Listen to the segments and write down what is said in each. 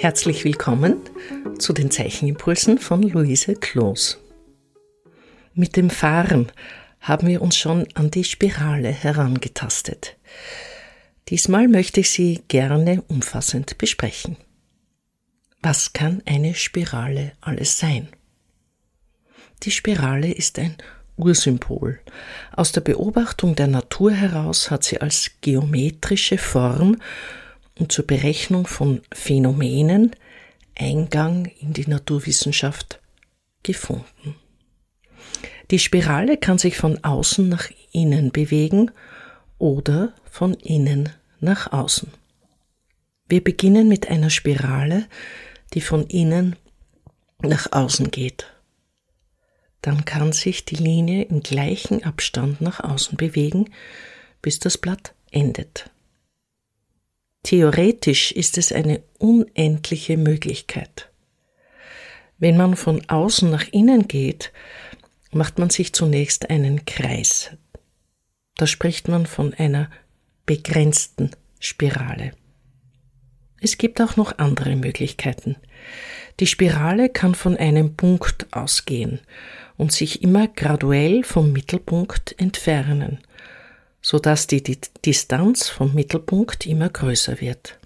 Herzlich willkommen zu den Zeichenimpulsen von Luise Kloos. Mit dem Fahren haben wir uns schon an die Spirale herangetastet. Diesmal möchte ich sie gerne umfassend besprechen. Was kann eine Spirale alles sein? Die Spirale ist ein Ursymbol. Aus der Beobachtung der Natur heraus hat sie als geometrische Form und zur Berechnung von Phänomenen Eingang in die Naturwissenschaft gefunden. Die Spirale kann sich von außen nach innen bewegen oder von innen nach außen. Wir beginnen mit einer Spirale, die von innen nach außen geht. Dann kann sich die Linie im gleichen Abstand nach außen bewegen, bis das Blatt endet. Theoretisch ist es eine unendliche Möglichkeit. Wenn man von außen nach innen geht, macht man sich zunächst einen Kreis. Da spricht man von einer begrenzten Spirale. Es gibt auch noch andere Möglichkeiten. Die Spirale kann von einem Punkt ausgehen und sich immer graduell vom Mittelpunkt entfernen so dass die, die Distanz vom Mittelpunkt immer größer wird.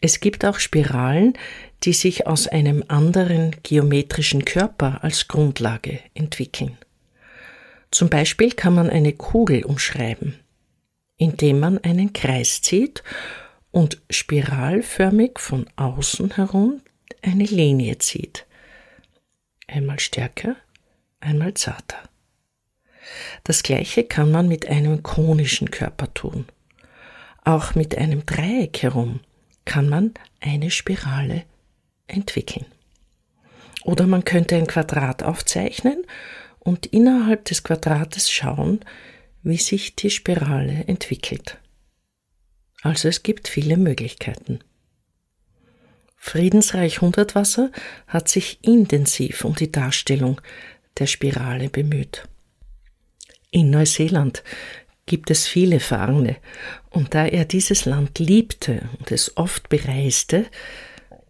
Es gibt auch Spiralen, die sich aus einem anderen geometrischen Körper als Grundlage entwickeln. Zum Beispiel kann man eine Kugel umschreiben, indem man einen Kreis zieht und spiralförmig von außen herum eine Linie zieht. Einmal stärker, einmal zarter. Das gleiche kann man mit einem konischen Körper tun. Auch mit einem Dreieck herum kann man eine Spirale entwickeln. Oder man könnte ein Quadrat aufzeichnen und innerhalb des Quadrates schauen, wie sich die Spirale entwickelt. Also es gibt viele Möglichkeiten. Friedensreich Hundertwasser hat sich intensiv um die Darstellung der Spirale bemüht. In Neuseeland gibt es viele Farne, und da er dieses Land liebte und es oft bereiste,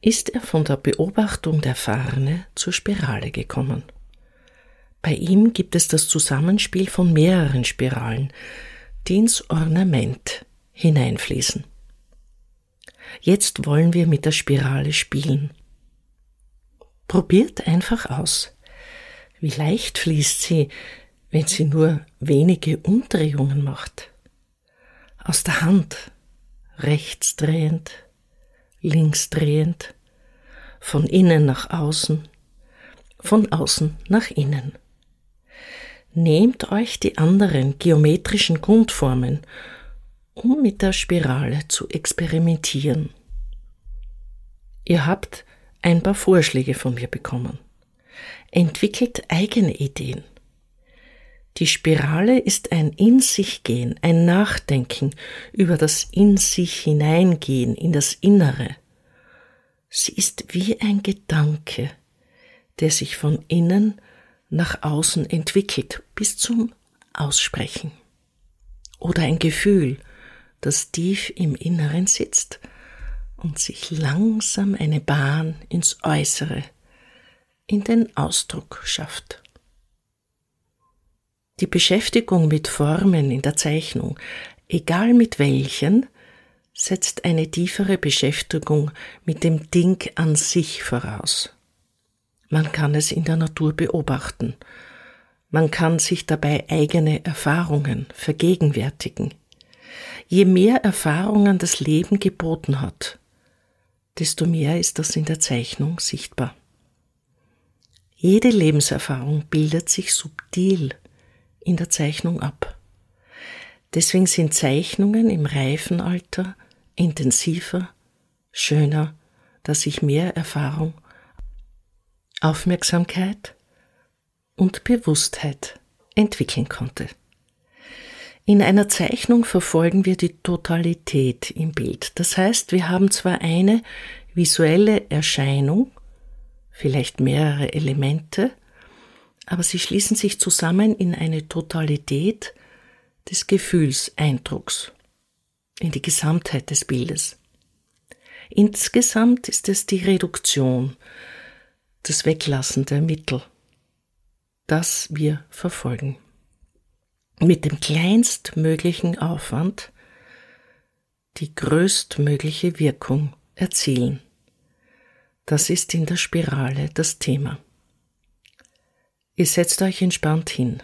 ist er von der Beobachtung der Farne zur Spirale gekommen. Bei ihm gibt es das Zusammenspiel von mehreren Spiralen, die ins Ornament hineinfließen. Jetzt wollen wir mit der Spirale spielen. Probiert einfach aus. Wie leicht fließt sie, wenn sie nur wenige Umdrehungen macht. Aus der Hand, rechts drehend, links drehend, von innen nach außen, von außen nach innen. Nehmt euch die anderen geometrischen Grundformen, um mit der Spirale zu experimentieren. Ihr habt ein paar Vorschläge von mir bekommen. Entwickelt eigene Ideen. Die Spirale ist ein In sich gehen, ein Nachdenken über das In sich hineingehen, in das Innere. Sie ist wie ein Gedanke, der sich von innen nach außen entwickelt bis zum Aussprechen. Oder ein Gefühl, das tief im Inneren sitzt und sich langsam eine Bahn ins Äußere, in den Ausdruck schafft. Die Beschäftigung mit Formen in der Zeichnung, egal mit welchen, setzt eine tiefere Beschäftigung mit dem Ding an sich voraus. Man kann es in der Natur beobachten. Man kann sich dabei eigene Erfahrungen vergegenwärtigen. Je mehr Erfahrungen das Leben geboten hat, desto mehr ist das in der Zeichnung sichtbar. Jede Lebenserfahrung bildet sich subtil in der Zeichnung ab. Deswegen sind Zeichnungen im reifen Alter intensiver, schöner, dass ich mehr Erfahrung, Aufmerksamkeit und Bewusstheit entwickeln konnte. In einer Zeichnung verfolgen wir die Totalität im Bild. Das heißt, wir haben zwar eine visuelle Erscheinung, vielleicht mehrere Elemente, aber sie schließen sich zusammen in eine Totalität des Gefühlseindrucks, in die Gesamtheit des Bildes. Insgesamt ist es die Reduktion, das Weglassen der Mittel, das wir verfolgen. Mit dem kleinstmöglichen Aufwand die größtmögliche Wirkung erzielen. Das ist in der Spirale das Thema. Ihr setzt euch entspannt hin.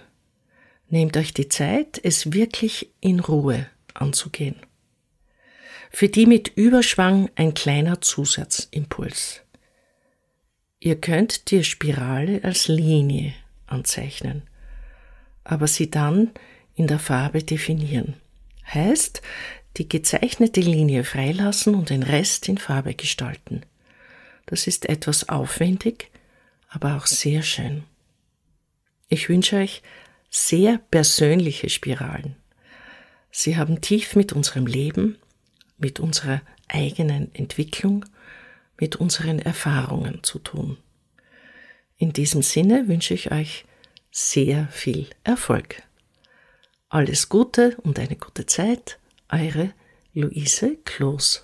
Nehmt euch die Zeit, es wirklich in Ruhe anzugehen. Für die mit Überschwang ein kleiner Zusatzimpuls. Ihr könnt die Spirale als Linie anzeichnen, aber sie dann in der Farbe definieren. Heißt, die gezeichnete Linie freilassen und den Rest in Farbe gestalten. Das ist etwas aufwendig, aber auch sehr schön. Ich wünsche euch sehr persönliche Spiralen. Sie haben tief mit unserem Leben, mit unserer eigenen Entwicklung, mit unseren Erfahrungen zu tun. In diesem Sinne wünsche ich euch sehr viel Erfolg. Alles Gute und eine gute Zeit eure Luise Kloß.